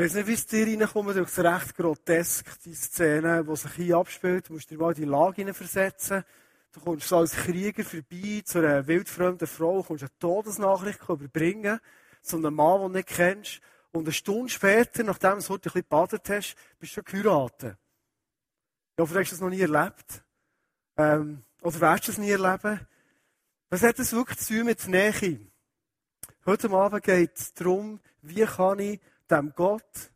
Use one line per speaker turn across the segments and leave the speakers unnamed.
Ich weiß nicht, wie es dir reinkommt, ist recht grotesk, die Szene, die sich hier abspielt. Du musst dir mal die Lage versetzen. Du kommst so als Krieger vorbei zu einer wildfremden Frau, kommst eine Todesnachricht überbringen, zu einem Mann, den du nicht kennst. Und eine Stunde später, nachdem du heute ein bisschen gebadet hast, bist du geheiratet. Vielleicht hast du das noch nie erlebt. Ähm, oder wirst du es nie erleben. Was hat das wirklich zu tun mit Nähe? Heute Abend geht es darum, wie kann ich dem Gott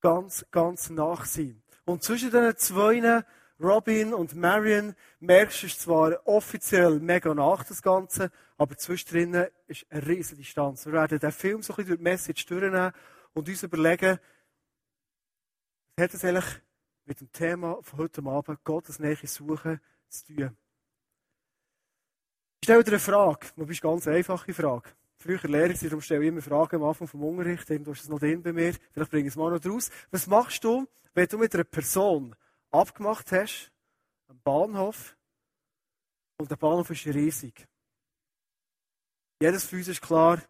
ganz, ganz nach sein. Und zwischen den zwei, Robin und Marion, merkst du zwar offiziell mega nach, das Ganze, aber zwischendrin ist eine riesige Distanz. Wir werden den Film so ein bisschen durch die Message durchnehmen und uns überlegen, was hat es eigentlich mit dem Thema von heute Abend, Gottes Nähe suchen, zu tun. Ich stelle dir eine Frage, das ist eine ganz einfache Frage. Früher Lehrer sind, darum stelle ich immer Fragen am Anfang vom Unterricht. Irgendwo ist es noch drin bei mir. Vielleicht bringe ich es mal noch raus. Was machst du, wenn du mit einer Person abgemacht hast, am Bahnhof, und der Bahnhof ist riesig? Jedes von uns ist klar,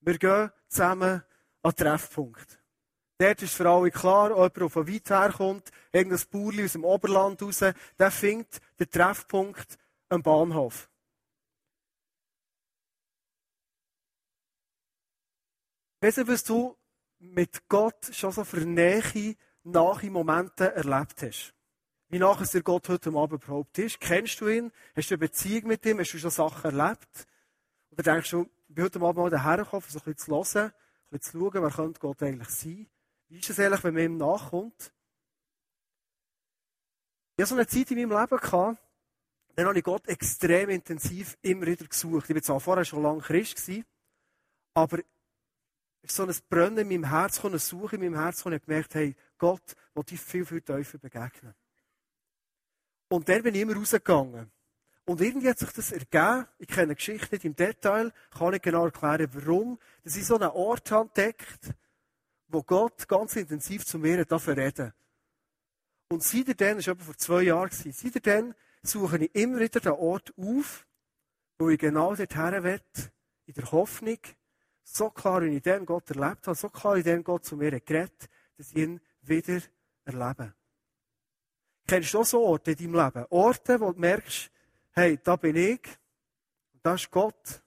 wir gehen zusammen an den Treffpunkt. Dort ist für alle klar, ob jemand von weit herkommt, irgendein Bauerli aus dem Oberland raus, der findet den Treffpunkt am Bahnhof. Weißt du, du mit Gott schon so für Nähe, nahe Momente erlebt hast? Wie nachher dir Gott heute Abend überhaupt ist? Kennst du ihn? Hast du eine Beziehung mit ihm? Hast du schon Sachen erlebt? Oder denkst du, ich bin heute Abend mal daher gekommen, so ein bisschen zu hören, ein bisschen zu schauen, wer könnte Gott eigentlich sein? Wie ist es eigentlich, wenn man ihm nachkommt? Ich hatte so eine Zeit in meinem Leben, gehabt, dann habe ich Gott extrem intensiv immer wieder gesucht. Ich war zwar vorher schon lange Christ, aber ist so ein Brennen in meinem Herz gekommen, eine Suche in meinem Herz und ich gemerkt, hey, Gott will dir viel, viel tiefer begegnen. Und dann bin ich immer rausgegangen. Und irgendwie hat sich das ergeben. Ich kenne die Geschichte nicht im Detail, kann nicht genau erklären, warum. Dass ich so einen Ort entdeckt, wo Gott ganz intensiv zu mir dafür reden. Und seitdem, das war etwa vor zwei Jahren, seitdem suche ich immer wieder den Ort auf, wo ich genau dorthin will, in der Hoffnung, so klar in dem Gott erlebt habe, so klar in dem Gott zu mir geredet, dass ich ihn wieder erlebe. Kennst du auch so Orte in deinem Leben? Orte, wo du merkst, hey, da bin ich, und da ist Gott,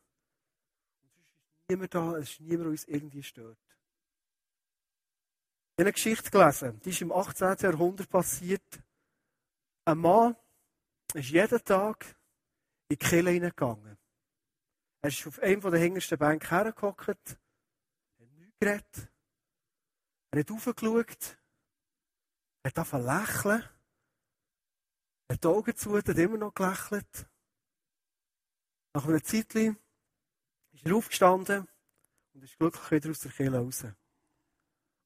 und sonst ist niemand da, es ist niemand, der uns irgendwie stört. Ich habe eine Geschichte gelesen, die ist im 18. Jahrhundert passiert. Ein Mann ist jeden Tag in die Kille hineingegangen. Er ist auf einem der hintersten Bänke hergehockt, hat nichts geredet. Er hat aufgeschaut, hat angefangen lächeln, er hat die Augen zu, hat immer noch gelächelt. Nach einer Zeit ist er aufgestanden und ist glücklich wieder aus der Kirche raus.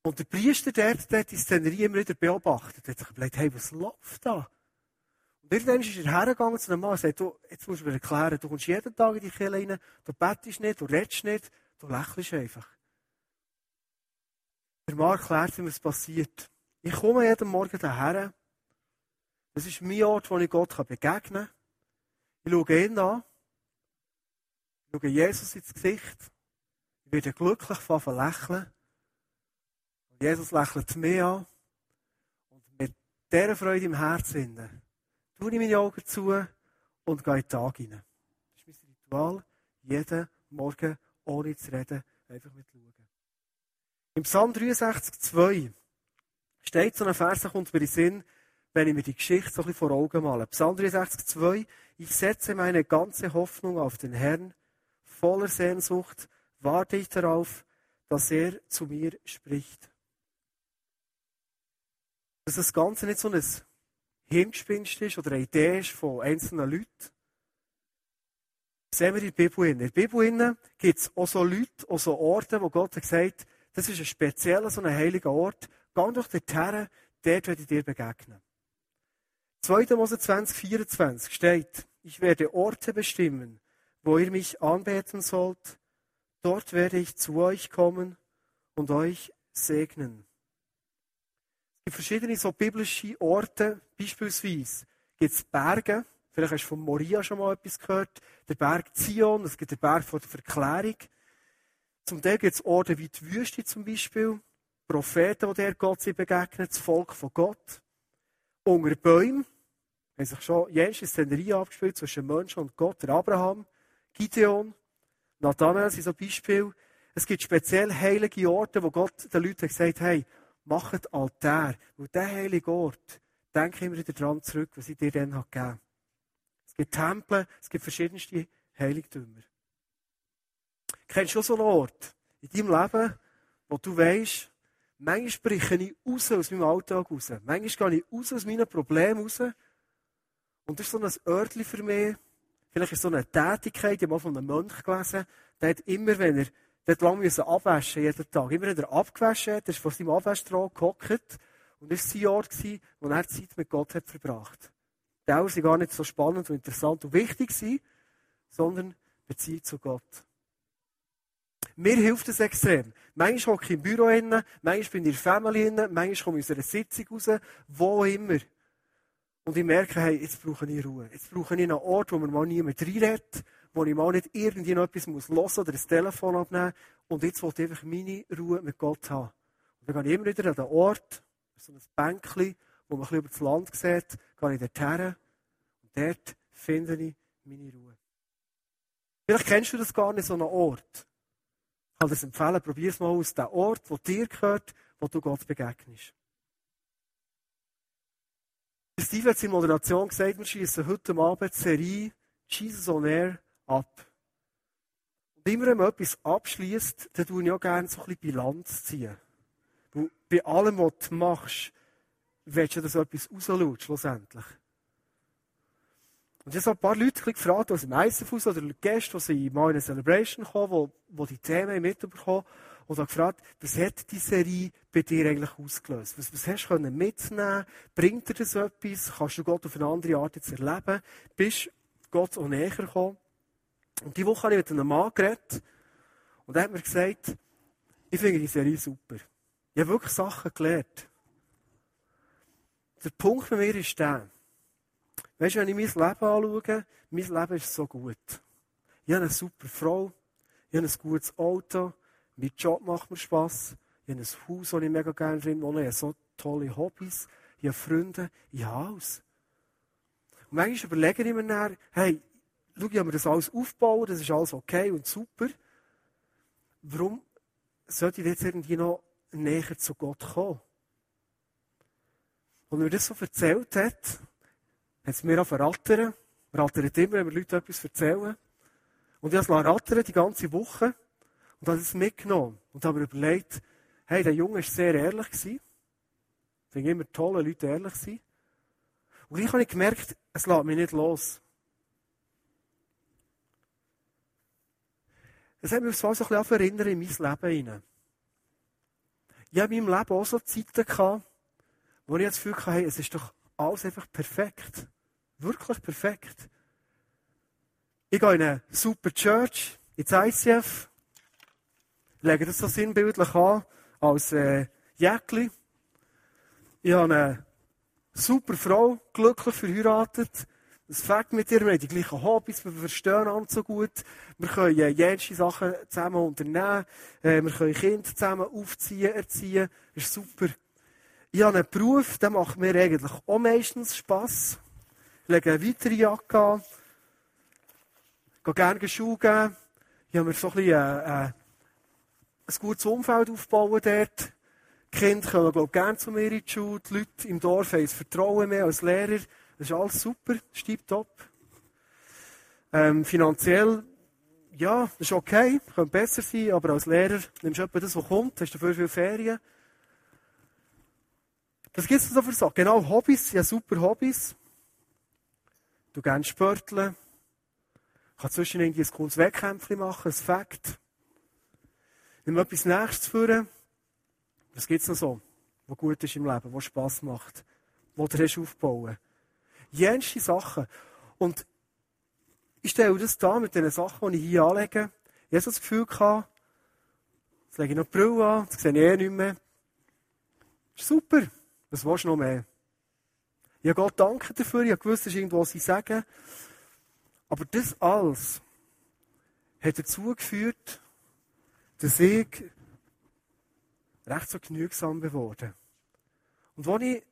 Und der Priester dort, der die Szenerie immer wieder beobachtet. Er hat sich überlegt, hey, was läuft da? Und irgendwann ist er hergegangen zu einem Mann und sagt, du, jetzt musst du mir erklären, du kommst jeden Tag in die Kirche rein, du bettest nicht, du redest nicht, du lächelst einfach. Der Mann erklärt ihm, was passiert. Ich komme jeden Morgen daher. Das ist mein Ort, wo ich Gott begegnen kann. Ich schaue ihn an. Ich schaue Jesus ins Gesicht. Ich werde glücklich von lächeln. Und Jesus lächelt mich an. Und mit dieser Freude im Herzen tue ich meine Augen zu und gehe in den Tag hinein. Das ist mein Ritual. Jeden Morgen, ohne zu reden, einfach mit schauen. Im Psalm 63, 2 steht so ein Vers, der kommt mir in den Sinn, wenn ich mir die Geschichte so ein bisschen vor Augen male. Psalm 63, 2 Ich setze meine ganze Hoffnung auf den Herrn. Voller Sehnsucht warte ich darauf, dass er zu mir spricht. Dass das Ganze nicht so ein Hirngespinst ist oder eine Idee ist von einzelnen Leuten. Sehen wir in der Bibel. In der Bibel gibt es auch so Leute, auch so Orte, wo Gott gesagt, das ist ein spezieller, so ein heiliger Ort. Geh doch dorthin, dort werde ich dir begegnen. 2. Mose 20, 24 steht, ich werde Orte bestimmen, wo ihr mich anbeten sollt. Dort werde ich zu euch kommen und euch segnen gibt verschiedene so biblische Orte, beispielsweise gibt es Berge, vielleicht hast du von Moria schon mal etwas gehört, der Berg Zion, es gibt den Berg von der Verklärung. Zum Teil gibt es Orte wie die Wüste zum Beispiel. Propheten, die der Gott sie begegnet, das Volk von Gott. Unter Bäumen haben sich schon jene Szenerie abgespielt zwischen Menschen und Gott, der Abraham, Gideon, Nathanael sind so Beispiele. Es gibt speziell heilige Orte, wo Gott den Leuten gesagt hat, hey, macht Altar. Weil dieser heilige Ort, denke immer wieder daran zurück, was ich dir dann gegeben habe. Es gibt Tempel, es gibt verschiedenste Heiligtümer. Kennst du so einen Ort in deinem Leben, wo du weißt, manchmal spreche ich raus aus meinem Alltag raus. Manchmal gehe ich raus aus meinen Problemen raus. Und das ist so ein Örtchen für mich. Vielleicht ist so eine Tätigkeit, ich habe mal von einem Mönch gelesen, der hat immer, wenn er dort lang müssen abwaschen jeden Tag, immer wenn er abgewaschen hat, ist vor seinem Abwaschstrahl gehockt. Und war sein Ort, wo er Zeit mit Gott hat verbracht. Dauer war gar nicht so spannend und interessant und wichtig, sondern Beziehung zu Gott. Mir hilft es extrem. Manchmal hocke ich im Büro inne, manchmal bin ich in der Family inne, manchmal komme ich aus einer Sitzung raus, wo immer. Und ich merke, hey, jetzt brauche ich Ruhe. Jetzt brauche ich einen Ort, wo man mal niemand reinredet, wo ich mal nicht irgendwie noch etwas muss hören oder das Telefon abnehmen Und jetzt wollte ich einfach meine Ruhe mit Gott haben. Und dann gehe ich immer wieder an den Ort, so ein Bänkchen, wo man ein über das Land sieht, gehe ich dort her und dort finde ich meine Ruhe. Vielleicht kennst du das gar nicht, so einen Ort kann dir empfehlen, probier es mal aus, den Ort, wo dir gehört, wo du Gott begegnest. Steve hat in Moderation gesagt, wir schießen heute Abend die Serie Jesus on Air ab. Und immer wenn man etwas abschließt, dann tue ich auch gerne so ein Bilanz ziehen. Weil bei allem, was du machst, willst du, dass etwas rausschaut, schlussendlich. Und ich habe ein paar Leute gefragt, aus dem ISF oder Gäste, die mal in eine Celebration kommen, wo, wo die Themen mitbekommen und habe gefragt, was hat die Serie bei dir eigentlich ausgelöst? Was, was hast du mitnehmen Bringt dir das etwas? Kannst du Gott auf eine andere Art jetzt erleben? Bist Gott auch näher gekommen? Und die Woche habe ich mit einem Mann geredet und er hat mir gesagt, ich finde die Serie super. Ich habe wirklich Sachen gelernt. Der Punkt bei mir ist der, Weißt du, wenn ich mein Leben anschaue, mein Leben ist so gut. Ich habe eine super Frau, ich habe ein gutes Auto, mein Job macht mir Spass, ich habe ein Haus, wo ich mega gerne drin wohne, ich habe so tolle Hobbys, ich habe Freunde, ich habe alles. Und manchmal überlege ich mir dann, hey, schau, ich mir das alles aufbauen, das ist alles okay und super. Warum sollte ich jetzt irgendwie noch näher zu Gott kommen? Und wenn er das so erzählt hat, hat es mir auch verrattern. Rattert immer, wenn wir Leute etwas erzählen. Und ich habe es die ganze Woche. Und habe es mitgenommen. Und habe mir überlegt, hey, der Junge war sehr ehrlich. Gewesen. Ich finde immer toll, wenn Leute ehrlich sind. Und gleich habe ich gemerkt, es lässt mich nicht los. Es hat mich so ein bisschen erinnert in mein Leben hinein. Ich habe in meinem Leben auch so Zeiten gehabt, wo ich das Gefühl hatte, es ist doch alles einfach perfekt. Wirklich perfekt. Ich gehe in eine super Church, ins ICF, lege das so sinnbildlich an, als äh, Jäckli. Ich habe eine super Frau, glücklich verheiratet. Es fängt mit ihr, wir haben die gleichen Hobbys, wir verstehen uns so gut. Wir können äh, jede Sachen zusammen unternehmen. Äh, wir können Kinder zusammen aufziehen, erziehen. Das ist super. Ich habe einen Beruf, der macht mir eigentlich auch meistens Spass lege eine weitere Jacke an, gehe gerne Schuhe geben. Ich habe mir so ein, bisschen, äh, äh, ein gutes Umfeld aufbauen dort. Die Kinder kommen, glaube gerne zu mir in die Schule. Die Leute im Dorf haben das Vertrauen mehr als Lehrer. Das ist alles super, top. Ähm, finanziell, ja, das ist okay, könnte besser sein, aber als Lehrer nimmst du etwa das, was kommt, hast dafür viele Ferien. Was gibt es so für Sachen? Genau, Hobbys, ja super Hobbys. Du gerne spörteln. Kann zwischen irgendwie ein cooles Wettkämpfchen machen, ein Fakt. Nimm etwas Nächstes führen. Was gibt es noch so, was gut ist im Leben, was Spass macht, was du hast aufbauen. Jenste Sachen. Und ich stelle das da mit den Sachen, die ich hier anlege. Ich habe das Gefühl gehabt, jetzt lege ich noch die Brille an, das sehe ich eh nicht mehr. Ist super. Was willst du noch mehr? Ich habe Gott danken dafür, ich habe gewusst, das ist irgendwo, sie sagen. Aber das alles hat dazu geführt, dass ich recht so genügsam geworden. Und als ich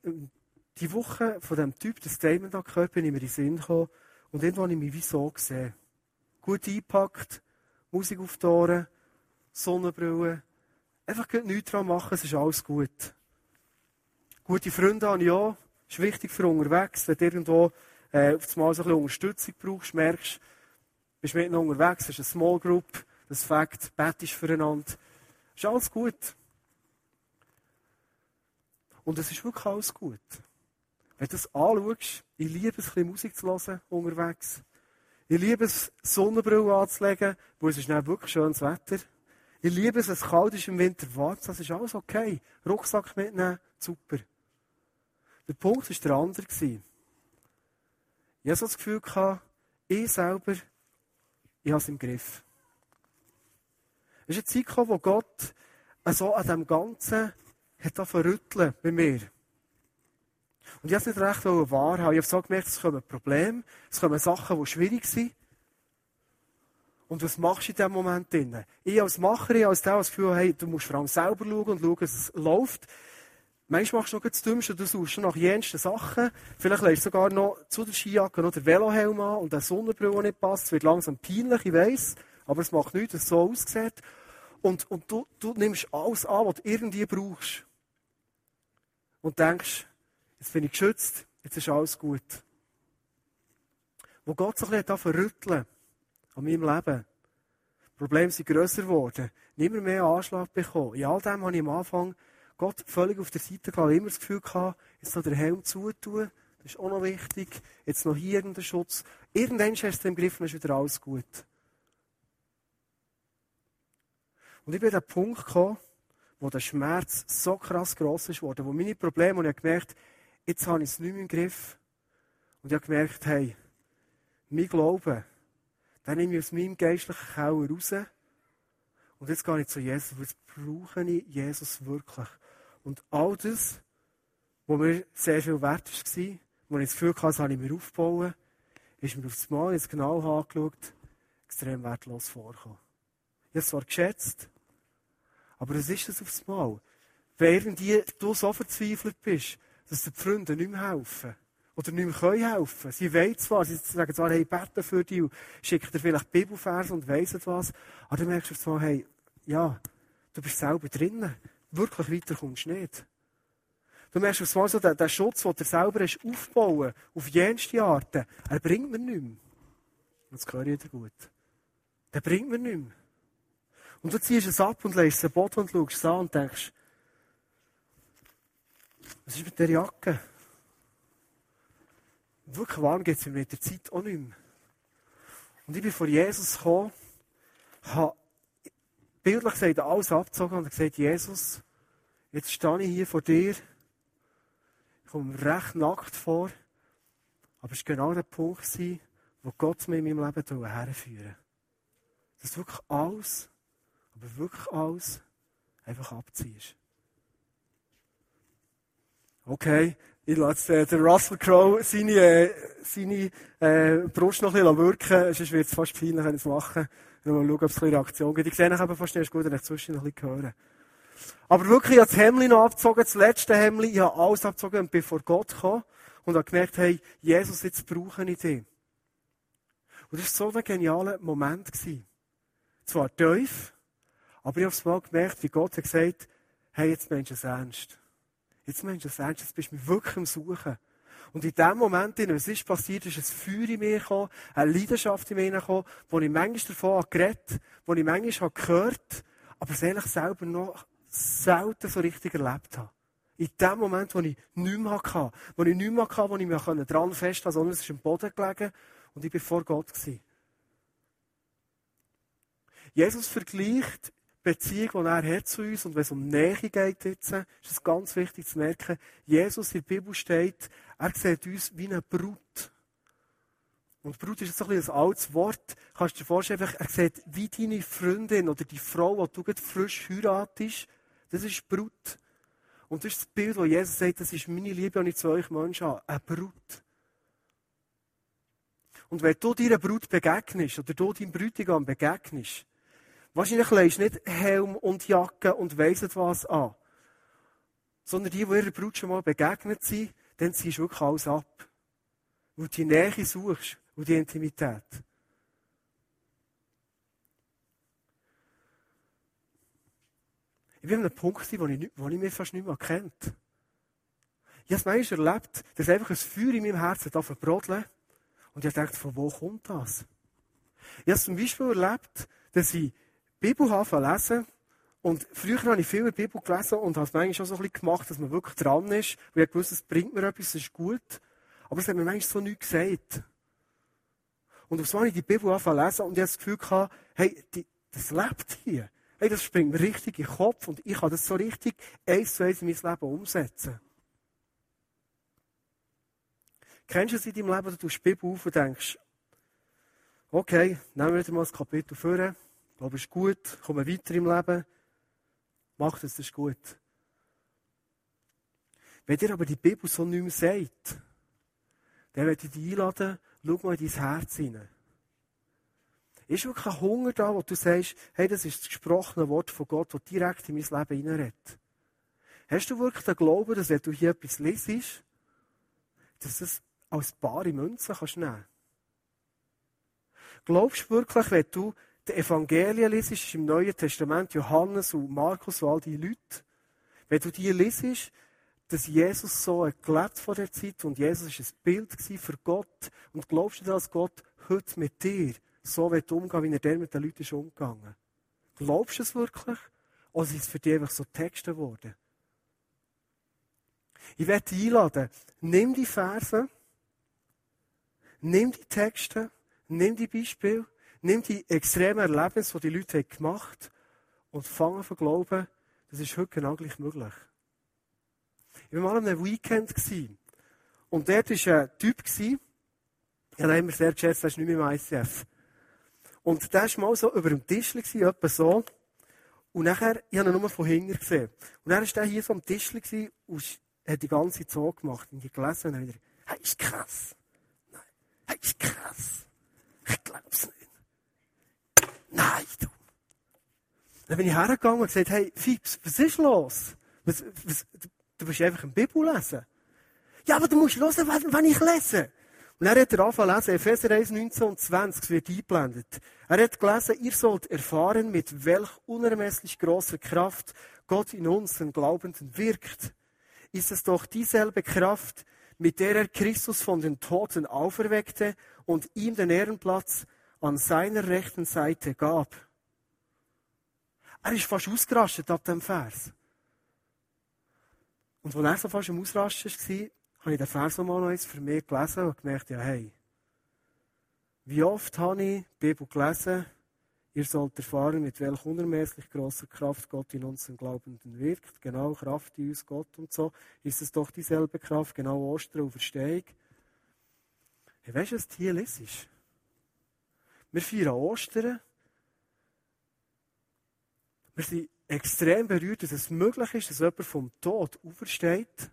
die Woche von diesem Typ das Statement gehört bin ich mir in den Sinn gekommen und irgendwann habe ich mich wie so gesehen. Gut eingepackt, Musik auf die Ohren, Sonnenbrille, einfach nichts dran machen, es ist alles gut. Gute Freunde habe ich auch, ist wichtig für unterwegs, wenn du irgendwo äh, auf einmal so ein bisschen Unterstützung brauchst, merkst, bist mit ihnen unterwegs, hast eine Small Group, das Fakt, betest füreinander, ist alles gut. Und es ist wirklich alles gut. Wenn du das anschaust, ich liebe es, ein bisschen Musik zu hören unterwegs. Ich liebe es, Sonnenbrille anzulegen, wo es ist wirklich schönes Wetter. Ich liebe es, es kalt ist im Winter warm, das ist alles okay. Rucksack mitnehmen, super. Der Punkt war der andere. Ich hatte so das Gefühl, ich selber, ich habe es im Griff. Es ist eine Zeit gekommen, wo Gott so an dem Ganzen hat verrütteln bei mir. Und ich habe es nicht recht wahrhaben. Ich habe so gemerkt, es kommen Probleme, es kommen Sachen, die schwierig sind. Und was machst du in diesem Moment? Drin? Ich als Macher, ich als der, das Gefühl hey, du musst vor allem selber schauen und schauen, dass es läuft. Manchmal machst du noch das Dümmste, du suchst nach jensten Sachen. Vielleicht legst du sogar noch zu der Skijacke noch den Velohelm an und der Sonnenbrille, der nicht passt. Es wird langsam peinlich, ich weiss. Aber es macht nichts, dass es so aussieht. Und, und du, du nimmst alles an, was du irgendwie brauchst. Und denkst, jetzt bin ich geschützt, jetzt ist alles gut. Wo Gott so ein bisschen verrütteln an meinem Leben. Die Probleme sind grösser geworden. Nicht mehr, mehr Anschlag bekommen. In all dem habe ich am Anfang Gott völlig auf der Seite gehabt. immer das Gefühl gehabt, jetzt noch den Helm zutun. Das ist auch noch wichtig. Jetzt noch hier irgendein Schutz. Irgendwann hast du im Griff und ist wieder alles gut. Und ich bin an den Punkt gekommen, wo der Schmerz so krass gross ist wo meine Probleme, und ich habe gemerkt, jetzt habe ich es nicht mehr im Griff. Und ich habe gemerkt, hey, mein Glaube, den nehme ich aus meinem geistlichen Keller raus. Und jetzt gehe ich zu Jesus, jetzt brauche ich Jesus wirklich. Und all das, was mir sehr viel wert war, wo ich das Gefühl hatte, das habe ich mir aufgebaut, ist mir aufs Mal jetzt genau angeschaut, extrem wertlos vorgekommen. Ich habe es zwar geschätzt, aber was ist das aufs Mal? Irgendwie du so verzweifelt bist, dass die Freunde nicht mehr helfen. Oder nicht mehr können helfen. Sie wollen zwar, sie sagen zwar, hey, beten für dich und schicken dir vielleicht Bibelfers und weiss was. Aber dann merkst du so, hey, ja, du bist selber drinnen. Wirklich weiter kommst du nicht. Du merkst aufs Mal so, der, der Schutz, den du selber hast aufbauen, auf jenste Arten, er bringt mir nichts mehr. Das höre ich dir gut. Der bringt mir nichts mehr. Und du ziehst es ab und lässt es Boden und schaust es an und denkst, was ist mit der Jacke? Wirklich warm geht es mir mit der Zeit auch nicht mehr. Und ich bin vor Jesus gekommen, habe bildlich gesagt alles abgezogen und gesagt, Jesus, jetzt stehe ich hier vor dir, ich komme recht nackt vor, aber es war genau der Punkt, wo Gott mir in meinem Leben herführen Dass wirklich alles, aber wirklich alles einfach abziehst. Okay, ich lasse äh, den Russell Crowe seine, äh, seine äh, Brust noch ein bisschen wirken, sonst wird es fast peinlich, wenn ich es mache. Mal schauen, ob es eine Reaktion gibt. Ich sehe euch eben fast erst gut, wenn ich zwischen noch ein bisschen höre. Aber wirklich, ich habe das Hemd noch abgezogen, das letzte Hemd, ich habe alles abgezogen und bin vor Gott gekommen und habe gemerkt, hey, Jesus, jetzt brauche ich dich. Und das war so ein genialer Moment. Gewesen. Zwar tief, aber ich habe es mal gemerkt, wie Gott hat gesagt, hey, jetzt meinst du es ernst. Jetzt meinst du es ernst, jetzt bist du mich wirklich am Suchen. Und in dem Moment, in was ist passiert, ist ein Feuer in mir gekommen, eine Leidenschaft in mir gekommen, wo ich manchmal davon geredet habe, wo ich manchmal gehört habe, aber es ehrlich selber noch selten so richtig erlebt habe. In dem Moment, wo ich nichts mehr hatte, wo ich nichts mehr hatte, wo ich mich dran festhalten konnte, sondern es ist im Boden gelegen und ich war vor Gott. Jesus vergleicht Beziehung, die er hat zu uns, und wenn es um Nähe geht jetzt, ist es ganz wichtig zu merken, Jesus in der Bibel steht, er sieht uns wie eine Brut. Und Brut ist jetzt ein, ein altes Wort. Kannst du dir vorstellen, er sieht wie deine Freundin oder die Frau, die du gerade frisch heiratest, das ist Brut. Und das ist das Bild, wo Jesus sagt, das ist meine Liebe, die ich zu euch Menschen habe. Eine Brut. Und wenn du deiner Brut begegnest, oder du deinem Brütigam begegnest, Wahrscheinlich legst du nicht Helm und Jacke und weiss was an. sondern die, die ihrer Brut schon mal begegnet sind, dann ziehst du wirklich alles ab. Weil du die Nähe suchst und die Intimität. Ich bin an einem Punkt, wo ich, wo ich mich fast nicht mehr kennt. Ich habe es manchmal erlebt, dass einfach ein Feuer in meinem Herzen da verbrodeln. Und ich gedacht, von wo kommt das? Ich habe es zum Beispiel erlebt, dass ich Bibel lesen und früher habe ich viel der Bibel gelesen und habe es manchmal schon so ein bisschen gemacht, dass man wirklich dran ist. Und ich wusste, es bringt mir etwas, es ist gut. Aber es hat mir manchmal so nichts gesagt. Und auf so habe ich die Bibel lesen und ich habe das Gefühl gehabt, hey, die, das lebt hier. Hey, das springt mir richtig in den Kopf und ich kann das so richtig eins zu eins in mein Leben umsetzen. Kennst du es in deinem Leben, du tust die Bibel auf und denkst, okay, nehmen wir wieder mal das Kapitel vor, es ist gut, kommen weiter im Leben, mach das, das ist gut. Wenn dir aber die Bibel so nicht mehr sagt, dann werde ich dich einladen, schau mal in dein Herz hinein. Ist wirklich ein Hunger da, wo du sagst, hey, das ist das gesprochene Wort von Gott, das direkt in mein Leben hineinredet? Hast du wirklich den Glauben, dass wenn du hier etwas lesest, dass du es als bare Münze kannst nehmen Glaubst du wirklich, wenn du die Evangelien liest, im Neuen Testament, Johannes und Markus und all die Leute, wenn du die liest, dass Jesus so gelebt vor der Zeit und Jesus ist ein Bild für Gott und glaubst du, dass Gott heute mit dir so wird umgehen, wie er der mit den Leuten ist umgegangen. Glaubst du es wirklich? Oder sind es für dich einfach so Texte geworden? Ich werde dich einladen, nimm die Verse, nimm die Texte, nimm die Beispiele, nimm die extremen Erlebnisse, die die Leute gemacht haben, und fang an zu glauben, das ist heute genau gleich möglich. Ich war mal an einem Weekend und dort war ein Typ, ich habe immer sehr geschätzt, das ist nicht mehr im ICF. Und der war mal so über dem Tisch, etwa so. Und nachher, ich habe ihn nur von hinten gesehen. Und dann war der hier so am Tisch und hat die ganze Zeit so gemacht. Und ich gelesen und dann wieder, hey, ist krass. Nein, hey, ist krass. Ich glaub's nicht. Nein, du. Dann bin ich hergegangen und gesagt, hey, Fips, was ist los? Was, was, du bist einfach ein Bibel lesen. Ja, aber du musst hören, wenn ich lese. Und er hat er angefangen lesen, Epheser 1, 19 und 20, es wird eingeblendet. Er hat gelesen, ihr sollt erfahren, mit welch unermesslich großer Kraft Gott in uns, den Glaubenden, wirkt. Ist es doch dieselbe Kraft, mit der er Christus von den Toten auferweckte und ihm den Ehrenplatz an seiner rechten Seite gab. Er ist fast ausgerastet ab dem Vers. Und als er so fast am Ausrasten war, habe ich den Vers mal noch für mich gelesen und gemerkt, ja, hey, wie oft habe ich die Bibel gelesen, ihr sollt erfahren, mit welch unermesslich grosser Kraft Gott in unseren Glaubenden wirkt. Genau, Kraft in uns Gott und so. Ist es doch dieselbe Kraft, genau Ostern und Verstehung. Hey, weißt du, was hier ist? Wir feiern Ostern. Wir sind extrem berührt, dass es möglich ist, dass jemand vom Tod aufersteht.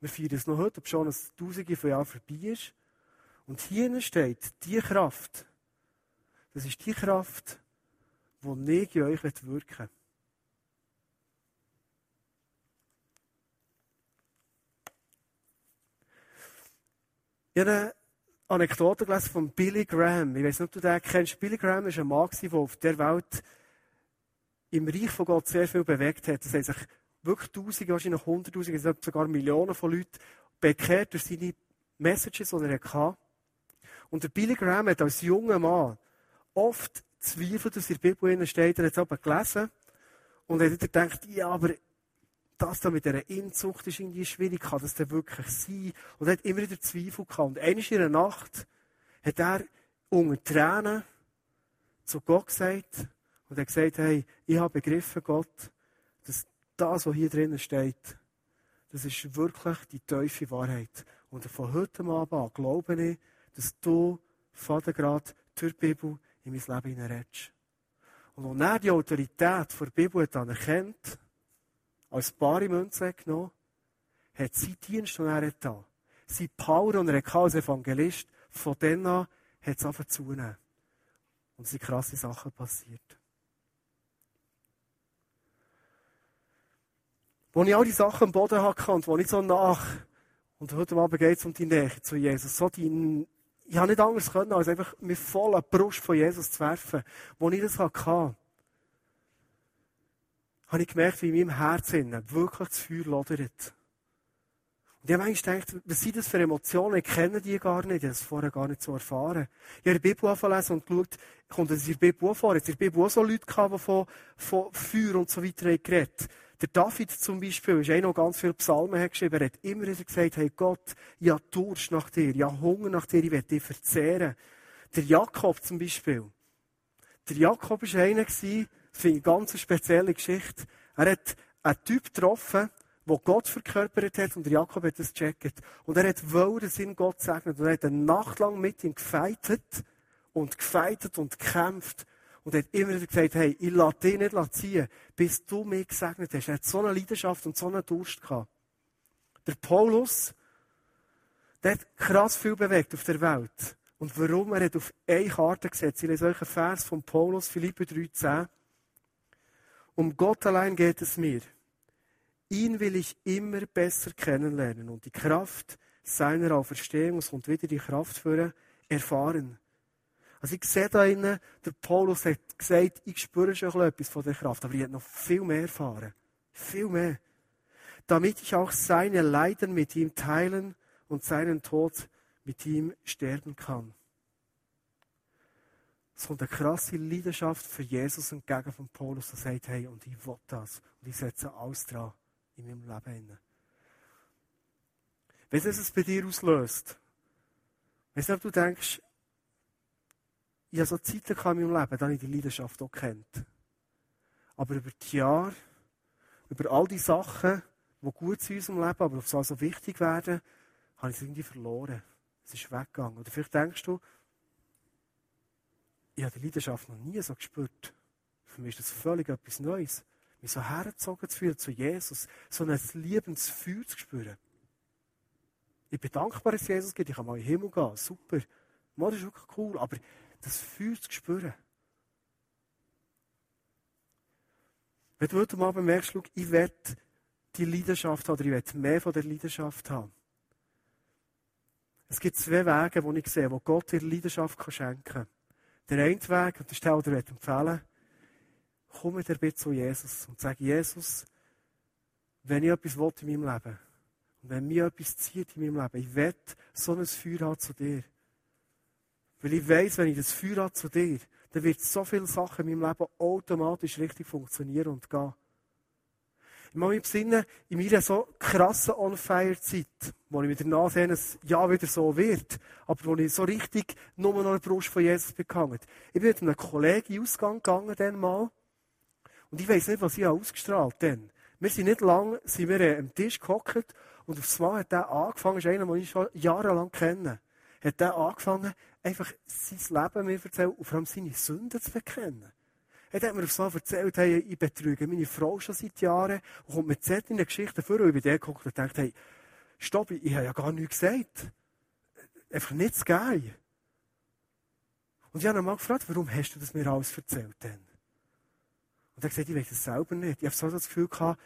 Wir feiern es noch heute, ob schon ein Tausende von Jahren vorbei ist. Und hier steht, die Kraft, das ist die Kraft, die nicht in euch wirken will. Ich habe Anekdote gelesen von Billy Graham. Ich weiß nicht, ob du den kennst. Billy Graham ist ein Mann, der auf der Welt im Reich von Gott sehr viel bewegt hat. Das heißt, wirklich Tausende, wahrscheinlich Hunderttausende, sogar Millionen von Leuten bekehrt durch seine Messages, die er hatte. Und der Billy Graham hat als junger Mann oft Zweifel, dass in der Bibel steht, er hat es aber gelesen und er hat gedacht, ja, aber das da mit dieser Inzucht ist irgendwie schwierig, kann das denn wirklich sein? Und er hat immer wieder Zweifel gehabt. Und eines in der Nacht hat er unter Tränen zu Gott gesagt und er hat gesagt, hey, ich habe begriffen, Gott, dass das, was hier drinnen steht, das ist wirklich die tiefe Wahrheit. Und von heute Abend an glaube ich, dass du, Vater, gerade durch die Bibel in mein Leben hineinredest. Und als er die Autorität der Bibel anerkennt, als bare Münze genommen, hat sein Dienst, den er getan sein Power, den er als Evangelist, von dann an hat es angefangen zunehmen. Und es sind krasse Sachen passiert. Wo ich all die Sachen am Boden hatte und ich so nach, und heute Abend geht es um die Nähe zu Jesus, so die, ich habe nicht anders können, als einfach mit voller Brust von Jesus zu werfen. Wo ich das hatte, habe ich gemerkt, wie in meinem Herzen wirklich das Feuer lodert. Und ich habe manchmal gedacht, was sind das für Emotionen? Ich kenne die gar nicht. Ich habe das vorher gar nicht so erfahren. Ich habe die Bibel angelesen und geschaut, kommt es in der Bibel vor? Jetzt in der Bibel auch so Leute gehabt, die von, von Feuer und so weiter geredet Der David zum Beispiel, ist eh noch ganz viele Psalmen geschrieben. Er hat immer wieder gesagt, hey Gott, ja Durst nach dir, ja Hunger nach dir, ich werde dich verzehren. Der Jakob zum Beispiel. Der Jakob war einer, das finde ich eine ganz spezielle Geschichte. Er hat einen Typ getroffen, wo Gott verkörpert hat und Jakob hat das gecheckt. Und er hat wohl den Sinn Gott segnet und er hat eine Nacht lang mit ihm gefeitet und gefeitet und gekämpft und hat immer wieder gesagt, hey, ich lasse dich nicht ziehen, bis du mich gesegnet hast. Er hat so eine Leidenschaft und so einen Durst gehabt. Der Paulus, der hat krass viel bewegt auf der Welt. Und warum? Er hat auf eine Karte gesetzt. Ich lese euch einen Vers von Paulus, Philippe 3,10. Um Gott allein geht es mir. Ihn will ich immer besser kennenlernen und die Kraft seiner Auferstehung, kommt wieder die Kraft für erfahren. Also ich sehe da innen, der Paulus hat gesagt, ich spüre schon etwas von der Kraft, aber ich hätte noch viel mehr erfahren. Viel mehr. Damit ich auch seine Leiden mit ihm teilen und seinen Tod mit ihm sterben kann. Kommt eine krasse Leidenschaft für Jesus entgegen von Paulus, der sagt, hey, und ich will das. Und ich setze alles dran in meinem Leben. Wenn es es bei dir auslöst, wenn du denkst, ich habe so Zeiten in meinem Leben, da ich die Leidenschaft auch kennt. Aber über die Jahre, über all die Sachen, die gut sind in unserem Leben, aber auf so wichtig werden, habe ich es irgendwie verloren. Es ist weggegangen. Oder vielleicht denkst du, ich habe die Leidenschaft noch nie so gespürt. Für mich ist das völlig etwas Neues mich so hergezogen zu fühlen zu Jesus, so ein Liebensfeuer zu spüren. Ich bin dankbar, dass es Jesus gibt. Ich kann mal in den Himmel gehen. Super. das ist wirklich cool. Aber das Feuer zu spüren. Wenn du heute Abend merkst, ich werde die Leidenschaft haben, oder ich werde mehr von der Leidenschaft haben. Es gibt zwei Wege, die ich sehe, wo Gott dir Leidenschaft schenken kann. Der eine Weg, und das ist der, den ich empfehlen komm mit der zu Jesus und sag, Jesus, wenn ich etwas will in meinem Leben und wenn mir etwas zieht in meinem Leben, ich will so ein Feuer haben zu dir. Weil ich weiß, wenn ich das Feuer habe zu dir, dann wird so viele Sachen in meinem Leben automatisch richtig funktionieren und gehen. Ich muss mich besinnen, in meiner so krassen On-Fire-Zeit, wo ich mir danach sehe, dass es ja wieder so wird, aber wo ich so richtig nur noch eine Brust von Jesus bekannt. Ich bin mit einem Kollegen Ausgang gegangen, dann mal, und ich weiß nicht, was ich ausgestrahlt habe. Wir sind nicht lange, sind wir äh, am Tisch gehockt und aufs Mal hat der angefangen, ist einer, den ich schon jahrelang kenne, hat der angefangen, einfach sein Leben mir erzählen und vor allem seine Sünden zu bekennen. Er hat mir aufs Mal erzählt, hey, ich betrüge meine Frau schon seit Jahren und kommt mit solchen Geschichten vor und ich bin der geguckt und dachte, hey, stopp, ich habe ja gar nichts gesagt. Einfach nichts geil. Und ich habe ihn mal gefragt, warum hast du das mir alles erzählt denn? Und er hat gesagt, ich weiß es selber nicht. Ich habe so das Gefühl gehabt,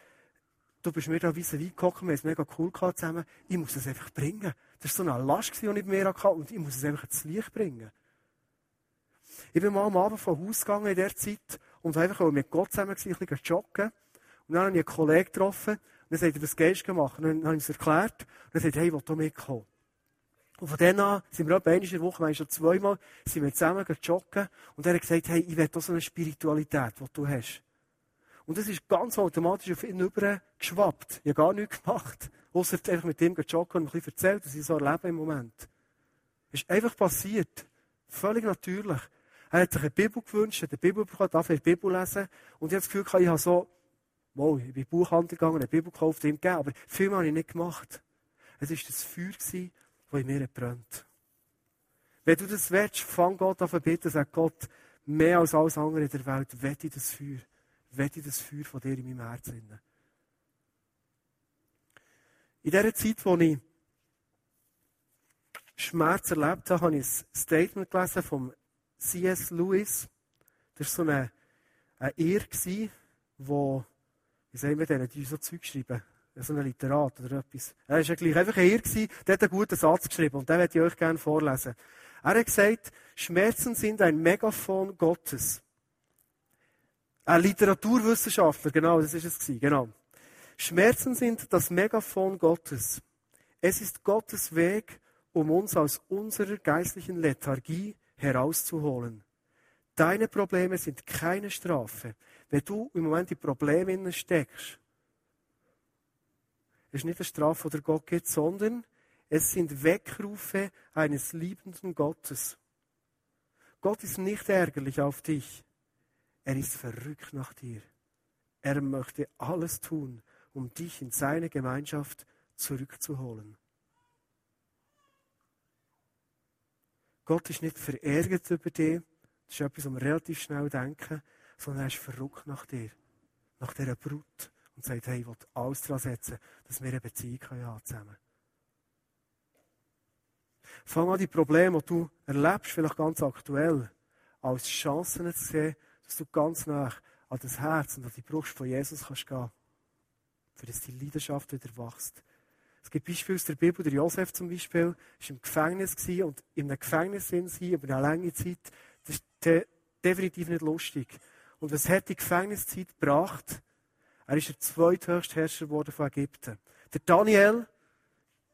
du bist mir da wie ein gekommen, wir haben es mega cool gehabt zusammen. Ich muss es einfach bringen. Das war so eine Last, die ich mir hatte, und ich muss es einfach ins Licht bringen. Ich bin mal am Abend vom Haus gegangen in der Zeit und einfach mit Gott zusammen ein bisschen joggen. Und dann habe ich einen Kollegen getroffen, und er sagte, was gehst du machen? Und dann habe ich es erklärt, und er sagte, hey, ich will da mitkommen. Und von dann an sind wir etwa einmal in der Woche, schon zweimal, sind wir zusammen joggen. Und er hat gesagt, hey, ich will auch so eine Spiritualität, die du hast. Und das ist ganz automatisch auf ihn übergeschwappt. Ich habe gar nichts gemacht. Außer einfach mit ihm joggen und ein bisschen erzählt, was ich so erlebe im Moment. Das ist einfach passiert. Völlig natürlich. Er hat sich eine Bibel gewünscht, hat eine Bibel bekommen, darf die Bibel lesen. Und ich habe das Gefühl, ich habe so, wow, ich bin in die Buchhandlung gegangen, eine Bibel gekauft, ihm gegeben, aber viel mehr habe ich nicht gemacht. Es war das Feuer, das in mir brennt. Wenn du das willst, fang Gott an zu beten, sag Gott, mehr als alles andere in der Welt, wette das Feuer wette das Feuer von dir in meinem Herzen. In dieser Zeit, wo ich Schmerz erlebt habe, habe ich ein Statement gelesen von C.S. Lewis. Das war so eine, eine Irr, wo wie sagen wir denen, die so Zeug schreiben? So ein Literat oder etwas. Er war ja gleich einfach hier, der hat einen guten Satz geschrieben und den möchte ich euch gerne vorlesen. Er hat gesagt, Schmerzen sind ein Megafon Gottes. Ein Literaturwissenschaftler, genau, das ist es genau. Schmerzen sind das Megafon Gottes. Es ist Gottes Weg, um uns aus unserer geistlichen Lethargie herauszuholen. Deine Probleme sind keine Strafe. Wenn du im Moment die Probleme steckst, ist nicht eine Strafe, die Gott gibt, sondern es sind Weckrufe eines liebenden Gottes. Gott ist nicht ärgerlich auf dich. Er ist verrückt nach dir. Er möchte alles tun, um dich in seine Gemeinschaft zurückzuholen. Gott ist nicht verärgert über dich, das ist etwas, was wir relativ schnell denken, sondern er ist verrückt nach dir, nach dieser Brut und sagt, hey, ich will alles daran setzen, dass wir eine Beziehung haben zusammen. Fang an, die Probleme, die du erlebst, vielleicht ganz aktuell, als Chancen zu sehen, dass du ganz nah an das Herz und an die Brust von Jesus kannst gehen. Für das die Leidenschaft wieder wächst. Es gibt Beispiele aus der Bibel, der Josef zum Beispiel, war im Gefängnis und in einem Gefängnis sein über eine lange Zeit, das ist definitiv nicht lustig. Und was hat die Gefängniszeit gebracht? Er ist der zweithöchste Herrscher geworden von Ägypten. Der Daniel,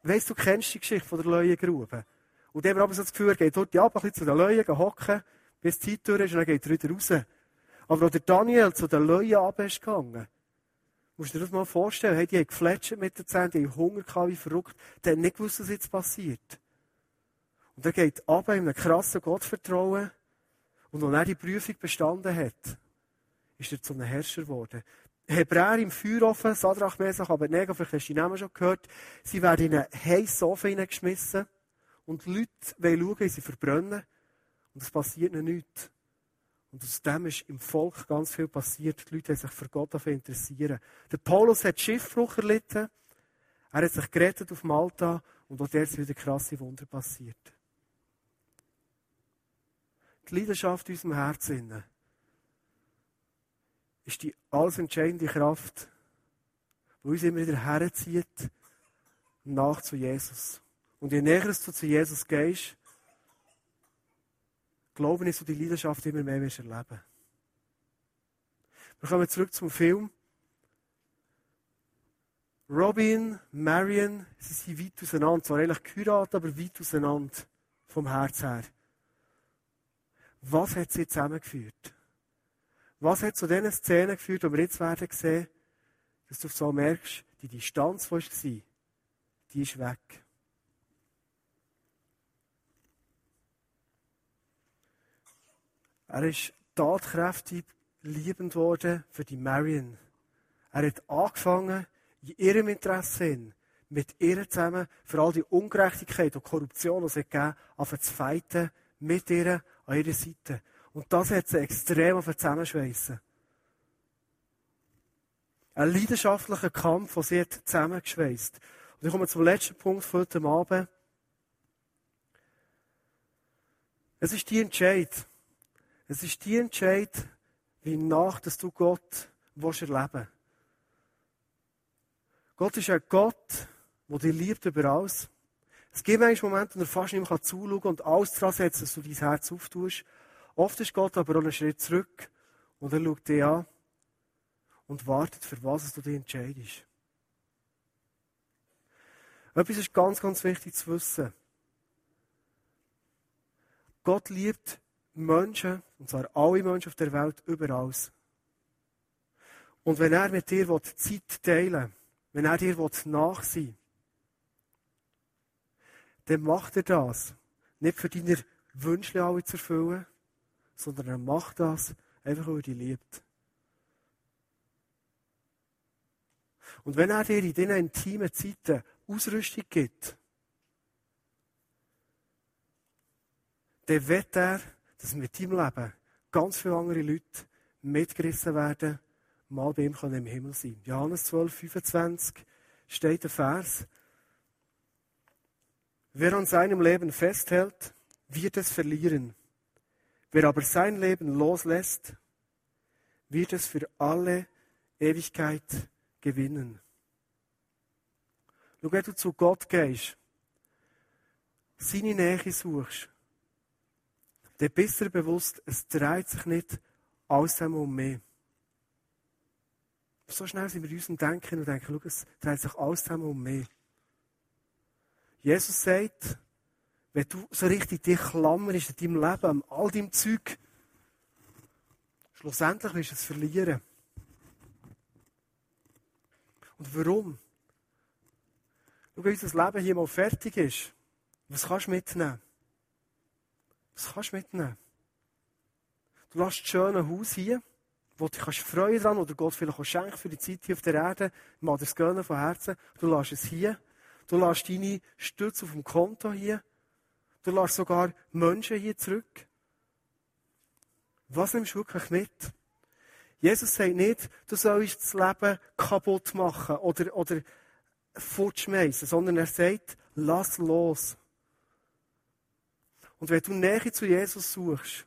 weißt du, kennst die Geschichte von der Leuengrube. Und dem haben so das Gefühl, er geht dort ab, ein bisschen zu den Leuen, hocken, bis die Zeit durch ist und dann geht er wieder raus. Aber als der Daniel zu den Leuen ab ist gegangen, musst du dir das mal vorstellen, hey, die haben gefletscht mit den Zähnen, die haben Hunger gehabt, wie verrückt, die haben nicht gewusst, was jetzt passiert. Und er geht ab in einem krassen Gottvertrauen und als er die Prüfung bestanden hat, ist er zu einem Herrscher geworden. Hebräer im Feuerofen, Sadrach, Mesach, Abednego, vielleicht hast du die Namen schon gehört, sie werden in einen heißen Ofen hineingeschmissen und die Leute wollen schauen, wie sie verbrennen und es passiert ihnen nichts. Und aus dem ist im Volk ganz viel passiert. Die Leute haben sich für Gott dafür interessieren. Der Paulus hat Schiffbruch erlitten. Er hat sich gerettet auf Malta und auch dort sind wieder krasse Wunder passiert. Die Leidenschaft in unserem Herzen ist die alles entscheidende Kraft, die uns immer wieder herzieht, nach zu Jesus. Und je näher du zu Jesus gehst, glaube ich, dass du die Leidenschaft immer mehr erleben Wir kommen zurück zum Film. Robin, Marion, sie sind weit auseinander. Zwar eigentlich geheiratet, aber weit auseinander vom Herz her. Was hat sie zusammengeführt? Was hat zu diesen Szenen geführt, die wir jetzt werden sehen, dass du so merkst, die Distanz, die war, die ist weg. Er ist tatkräftig liebend worden für die Marion. Er hat angefangen, in ihrem Interesse mit ihr zusammen für all die Ungerechtigkeit und Korruption, die es gegeben hat, zu feiten, mit ihr an ihrer Seite. Und das hat sie extrem auf zusammenschweissen. Ein leidenschaftlicher Kampf, der sie hat zusammengeschweißt. Und ich komme zum letzten Punkt von heute Abend. Es ist die Entscheid. Es ist die Entscheid, wie nach, dass du Gott willst erleben Gott ist ein Gott, der dich liebt über alles. Es gibt manchmal Momente, wo er fast nicht mehr zuschauen kann und alles daran setzt, dass du dein Herz auftust. Oft ist Gott aber auch einen Schritt zurück und er schaut dich an und wartet, für was du dich entscheidest. Etwas ist ganz, ganz wichtig zu wissen. Gott liebt Menschen, und zwar alle Menschen auf der Welt, überall. Und wenn er mit dir Zeit teilen will, wenn er dir nachsehen will, dann macht er das. Nicht für deine Wünsche alle zu erfüllen, sondern er macht das einfach, weil er dich liebt. Und wenn er dir in diesen intimen Zeiten Ausrüstung gibt, dann wird er, dass mit deinem Leben ganz viele andere Leute mitgerissen werden, mal bei ihm im Himmel sein. Johannes 12, 25 steht der Vers. Wer an seinem Leben festhält, wird es verlieren. Wer aber sein Leben loslässt, wird es für alle Ewigkeit gewinnen. Schau, wenn du zu Gott gehst, seine Nähe suchst, dann bist du bewusst, es dreht sich nicht alles um mehr. So schnell sind wir in unserem Denken und denken, schau, es dreht sich alles um mehr. Jesus sagt, wenn du so richtig dich klammerst in deinem Leben, an all deinem Zeug, schlussendlich wirst du es verlieren. Und warum? Schau, wenn unser Leben hier mal fertig ist, was kannst du mitnehmen? Was kannst du mitnehmen? Du lässt das schöne Haus hier, wo du dich freuen dran oder Gott vielleicht auch schenkt für die Zeit hier auf der Erde. Mal das gönnen von Herzen. Du lässt es hier. Du lässt deine Stütze auf dem Konto hier. Du lässt sogar Menschen hier zurück. Was nimmst du wirklich mit? Jesus sagt nicht, du sollst das Leben kaputt machen oder, oder fortschmeißen, sondern er sagt, lass los. Und wenn du Nähe zu Jesus suchst,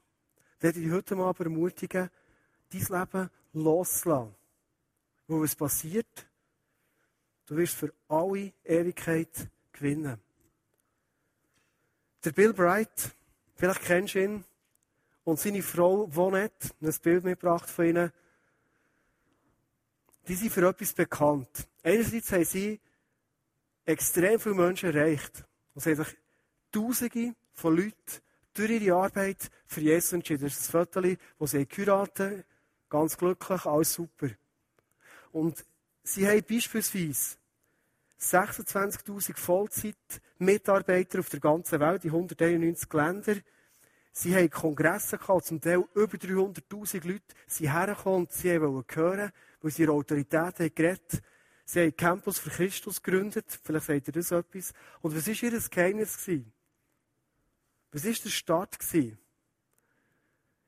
werde ich heute mal ermutigen, dein Leben loszulassen. Wo was passiert? Du wirst für alle Ewigkeit gewinnen. Der Bill Bright, vielleicht kennst du ihn, und seine Frau Vonette, ein Bild mitgebracht von ihnen, die sind für etwas bekannt. Einerseits haben sie extrem viele Menschen erreicht. Und sie haben sich Tausende von Leuten durch ihre Arbeit für Jesus entschieden. Das ist ein Foto, wo sie geheiratet ganz glücklich, alles super. Und sie haben beispielsweise 26.000 Vollzeit-Mitarbeiter auf der ganzen Welt, in 191 Ländern. Sie haben Kongresse gehabt, zum Teil über 300.000 Leute sind hergekommen und sie wollten hören, weil sie ihre Autorität haben. Sie haben Campus für Christus gegründet. Vielleicht sagt ihr das etwas. Und was war ihr Geheimnis? Gewesen? Was war der Start? Gewesen?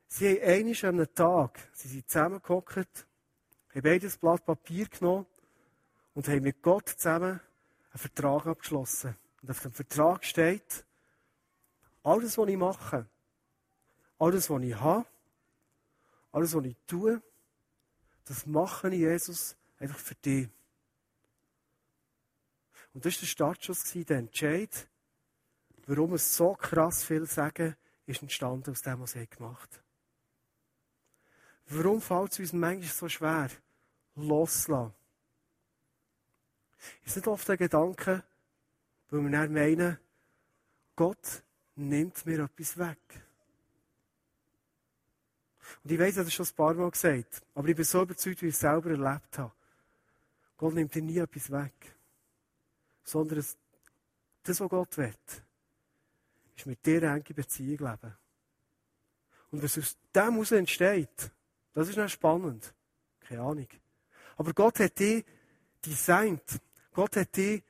Sie haben einiges an einem Tag, sie sind zusammengehockt, haben beides Blatt Papier genommen und haben mit Gott zusammen einen Vertrag abgeschlossen. Und auf dem Vertrag steht, alles, was ich mache, alles, was ich habe, alles, was ich tue, das mache ich, Jesus, einfach für dich. Und das war der Startschuss, der Entscheid, warum es so krass viel Sagen ist entstanden aus dem, was sie gemacht haben. Warum fällt es uns manchmal so schwer, loszulassen? Ist nicht oft ein Gedanke, weil wir dann meinen, Gott nimmt mir etwas weg. Und ich weiß, ich habe das schon ein paar Mal gesagt, aber ich bin so überzeugt, wie ich es selber erlebt habe. Gott nimmt dir nie etwas weg. Sondern das, was Gott will, ist mit dir enge Beziehung leben. Und was aus dem heraus entsteht, das ist noch spannend. Keine Ahnung. Aber Gott hat dich designt. Gott hat dich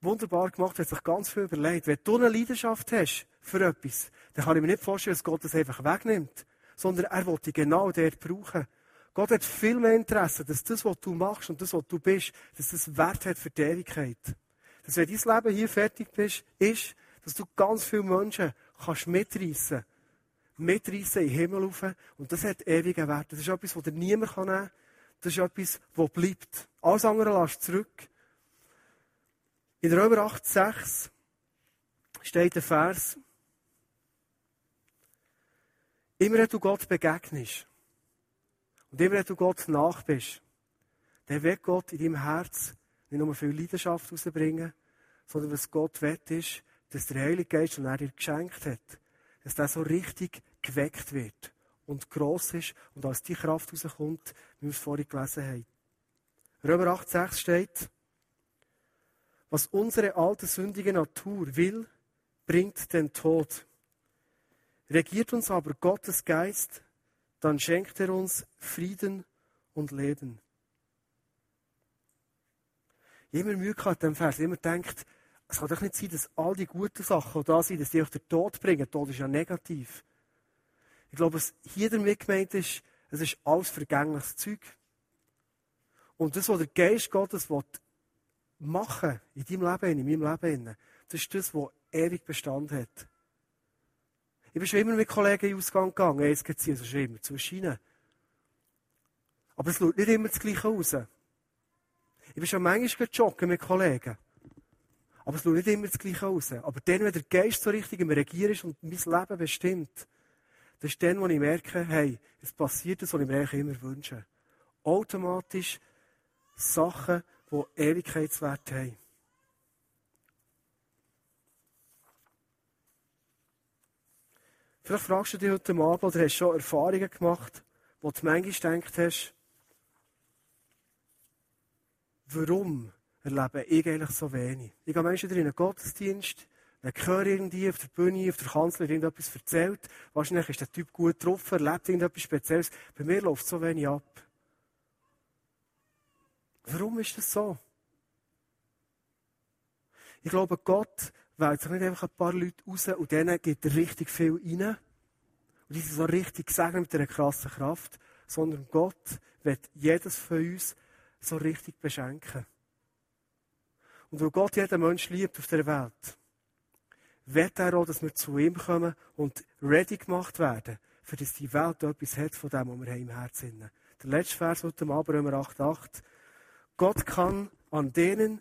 wunderbar gemacht, hat sich ganz viel überlegt. Wenn du eine Leidenschaft hast für etwas, dann kann ich mir nicht vorstellen, dass Gott das einfach wegnimmt. Sondern er will dich genau dort brauchen. Gott hat viel mehr Interesse, dass das, was du machst und das, was du bist, dass das Wert hat für die Ewigkeit. Dass wenn dein Leben hier fertig ist, dass du ganz viele Menschen kannst mitreißen kannst mitreißen in den Himmel rauf. Und das hat ewigen Wert. Das ist etwas, das dir niemand nehmen kann. Das ist etwas, das bleibt. Alles andere lässt zurück. In Römer 8,6 steht der Vers, immer wenn du Gott begegnest und immer wenn du Gott nach bist, dann wird Gott in deinem Herz nicht nur viel Leidenschaft rausbringen, sondern was Gott will, ist, dass der Heilige Geist, den er dir geschenkt hat, dass der so richtig geweckt wird und gross ist und aus die Kraft rauskommt, wie wir es vorhin gelesen haben. Römer 8,6 steht, was unsere alte sündige Natur will, bringt den Tod. Regiert uns aber Gottes Geist, dann schenkt er uns Frieden und Leben. Jemand Mühe hat dem Vers, immer denkt, es kann doch nicht sein, dass all die guten Sachen, die da sind, dass die euch den Tod bringen. Tod ist ja negativ. Ich glaube, was hier damit gemeint ist, es ist alles vergängliches Zeug. Und das, was der Geist Gottes machen in deinem Leben, in meinem Leben, das ist das, was ewig Bestand hat. Ich bin schon immer mit Kollegen in den Ausgang gegangen. Jetzt geht es schon immer zu Schienen. Aber es schaut nicht immer das Gleiche aus. Ich bin schon manchmal joggen mit Kollegen. Aber es schaut nicht immer das Gleiche aus. Aber dann, wenn der Geist so richtig im Regieren ist und mein Leben bestimmt, das ist dann, wo ich merke, hey, es passiert das, was ich mir eigentlich immer wünsche. Automatisch Sachen, die Ewigkeitswert haben. Vielleicht fragst du dich heute Abend oder hast schon Erfahrungen gemacht, wo du manchmal gedacht hast, warum erlebe ich eigentlich so wenig? Ich gehe manchmal in einen Gottesdienst, dann höre irgendwie auf der Bühne, auf der Kanzler irgendetwas erzählt. Wahrscheinlich ist der Typ gut drauf, erlebt irgendetwas Spezielles. Bei mir läuft so wenig ab. Warum ist das so? Ich glaube, Gott wählt sich nicht einfach ein paar Leute raus und denen gibt er richtig viel rein. Und die sind so richtig gesegnet mit einer krassen Kraft. Sondern Gott wird jedes von uns so richtig beschenken. Und weil Gott jeden Menschen liebt auf der Welt, wird er auch, dass wir zu ihm kommen und ready gemacht werden, für dass die Welt etwas hat von dem, was wir im Herzen haben. Der letzte Vers heute Abend, Römer 8,8. Gott kann an denen,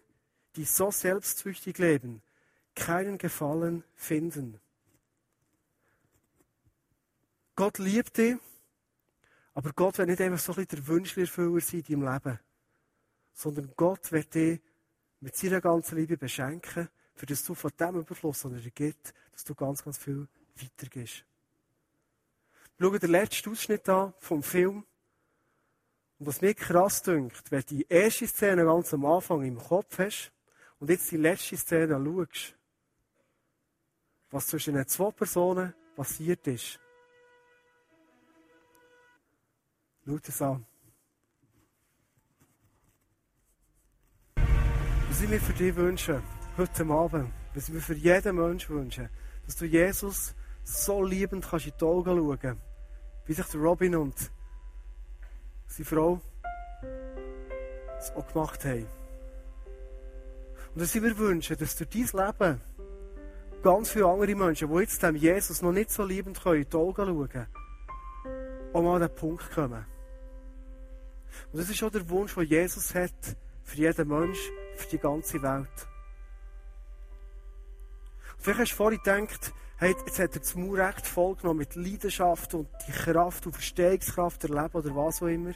die so selbstsüchtig leben, keinen Gefallen finden. Gott liebt dich, aber Gott wird nicht einfach so ein bisschen der Wunschlerfüller sein in deinem Leben, sondern Gott wird dich mit seiner ganzen Liebe beschenken, für das du von dem Überfluss, den er gibt, dass du ganz, ganz viel weitergehst. Schau den letzten Ausschnitt an vom Film. Und was mir krass dünkt, wenn du die erste Szene ganz am Anfang im Kopf hast und jetzt die letzte Szene schaust, was zwischen den zwei Personen passiert ist. Schau das an. Was ich mir für dich wünsche, heute Abend, was ich mir für jeden Menschen wünsche, dass du Jesus so liebend kannst in die Augen schauen, wie sich der Robin und seine Frau es auch gemacht haben. Und dass ich mir wünsche, dass durch dein Leben ganz viele andere Menschen, die jetzt dem Jesus noch nicht so liebend können, in die Augen schauen, auch mal an den Punkt kommen. Und das ist auch der Wunsch, den Jesus hat für jeden Mensch, für die ganze Welt. Vielleicht hast du vorhin gedacht, hey, jetzt hat er das Maurecht vollgenommen mit Leidenschaft und die Kraft und Verstehungskraft erleben oder was auch immer.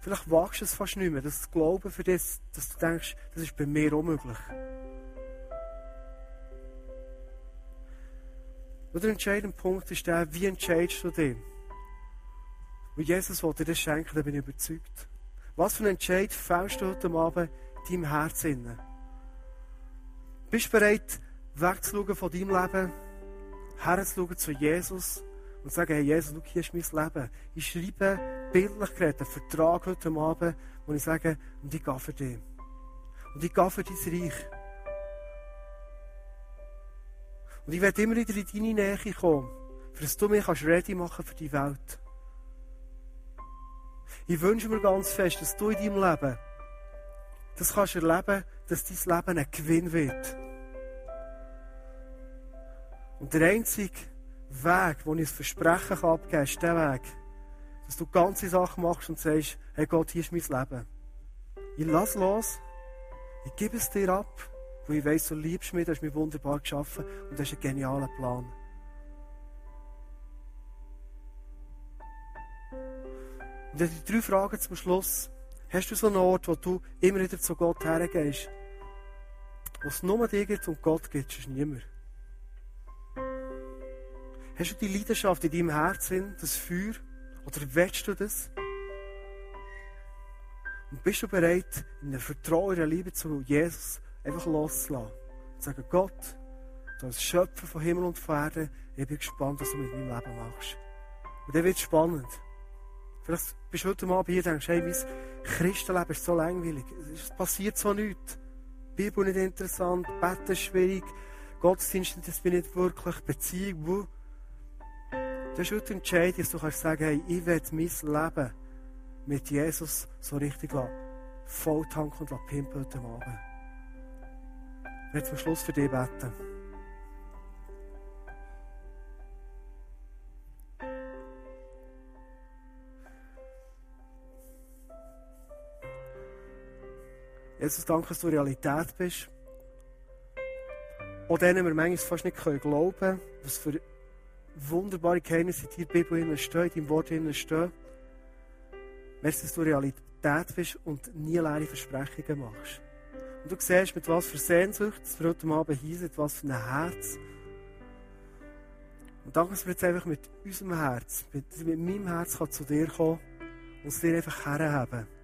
Vielleicht wagst du es fast nicht mehr, das Glauben für das, dass du denkst, das ist bei mir unmöglich. Der entscheidende Punkt ist der, wie entscheidest du dich? Und Jesus wollte dir das schenken, da bin ich überzeugt. Was für einen Entscheid fällst du heute Abend in deinem Herzen? Bist du bereit, wegzuschauen von deinem Leben, herzuschauen zu Jesus und zu sagen, hey Jesus, schau, hier ist mein Leben. Ich schreibe bildlich geredet einen Vertrag heute Abend, wo ich sage, und ich gehe für dich. Und ich gehe für dein Reich. Und ich werde immer wieder in deine Nähe kommen, für dass du mich ready machen für die Welt. Ich wünsche mir ganz fest, dass du in deinem Leben das kannst erleben, dass dein Leben ein Gewinn wird. Und der einzige Weg, den ich ein Versprechen abgeben kann, ist der Weg, dass du ganze Sachen machst und sagst, hey Gott, hier ist mein Leben. Ich lass los, ich gebe es dir ab, weil ich weiss, du liebst mich, du hast mich wunderbar geschaffen und du hast einen genialen Plan. Und dann die drei Fragen zum Schluss. Hast du so einen Ort, wo du immer wieder zu Gott hergehst? Wo es nur dir gibt und Gott gibt, sonst niemand. Hast du die Leidenschaft in deinem Herzen, das Feuer? Oder willst du das? Und bist du bereit, in der Vertrauen, in der Liebe zu Jesus einfach loszulassen? Und sagen, Gott, du als Schöpfer von Himmel und von Erde, ich bin gespannt, was du mit meinem Leben machst. Und dann wird es spannend. Vielleicht bist du heute Abend hier und denkst, hey, mein Christenleben ist so langweilig. Es passiert so nichts. Die Bibel nicht interessant, Beten ist schwierig, Gottesdienst, das bin ich nicht wirklich, Beziehung, wo. Das ist heute entscheidend, dass du kannst sagen, hey, ich will mein Leben mit Jesus so richtig voll tanken und pimpen heute Abend. Ich werde zum Schluss für dich beten. Jesus, danke, dass du Realität bist. Auch denen wir manchmal fast nicht glauben können, was für wunderbare Geheimnisse in der Bibel stehen, in deinem Wort stehen. Merci, dass du Realität bist und nie leere Versprechungen machst. Und du siehst, mit was für Sehnsucht es für heute Abend hier was für ein Herz. Und danke, dass wir jetzt einfach mit unserem Herz, mit, mit meinem Herz kann zu dir kommen und es dir einfach herhaben.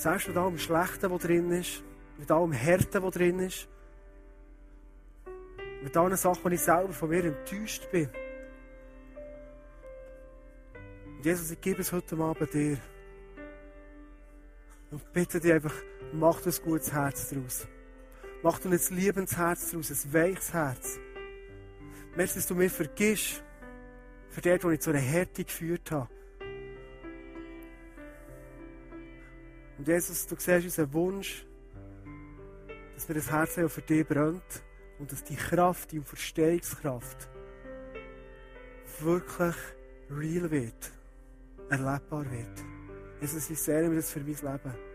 Selbst mit allem Schlechten, was drin ist, mit allem Härten, was drin ist, mit allen Sachen, wo ich selber von mir enttäuscht bin. Und Jesus, ich gebe es heute Abend dir. Und bitte dich einfach, mach ein gutes Herz daraus. Mach du ein liebendes Herz daraus, ein weiches Herz. Merci, dass du mir vergisst, für das, wo ich zu einer Härte geführt habe. Und Jesus, du siehst unseren Wunsch, dass wir das Herz für dich brennt und dass die Kraft, die Verstehungskraft wirklich real wird, erlebbar wird. Jesus, ich sehe mir das für mein Leben.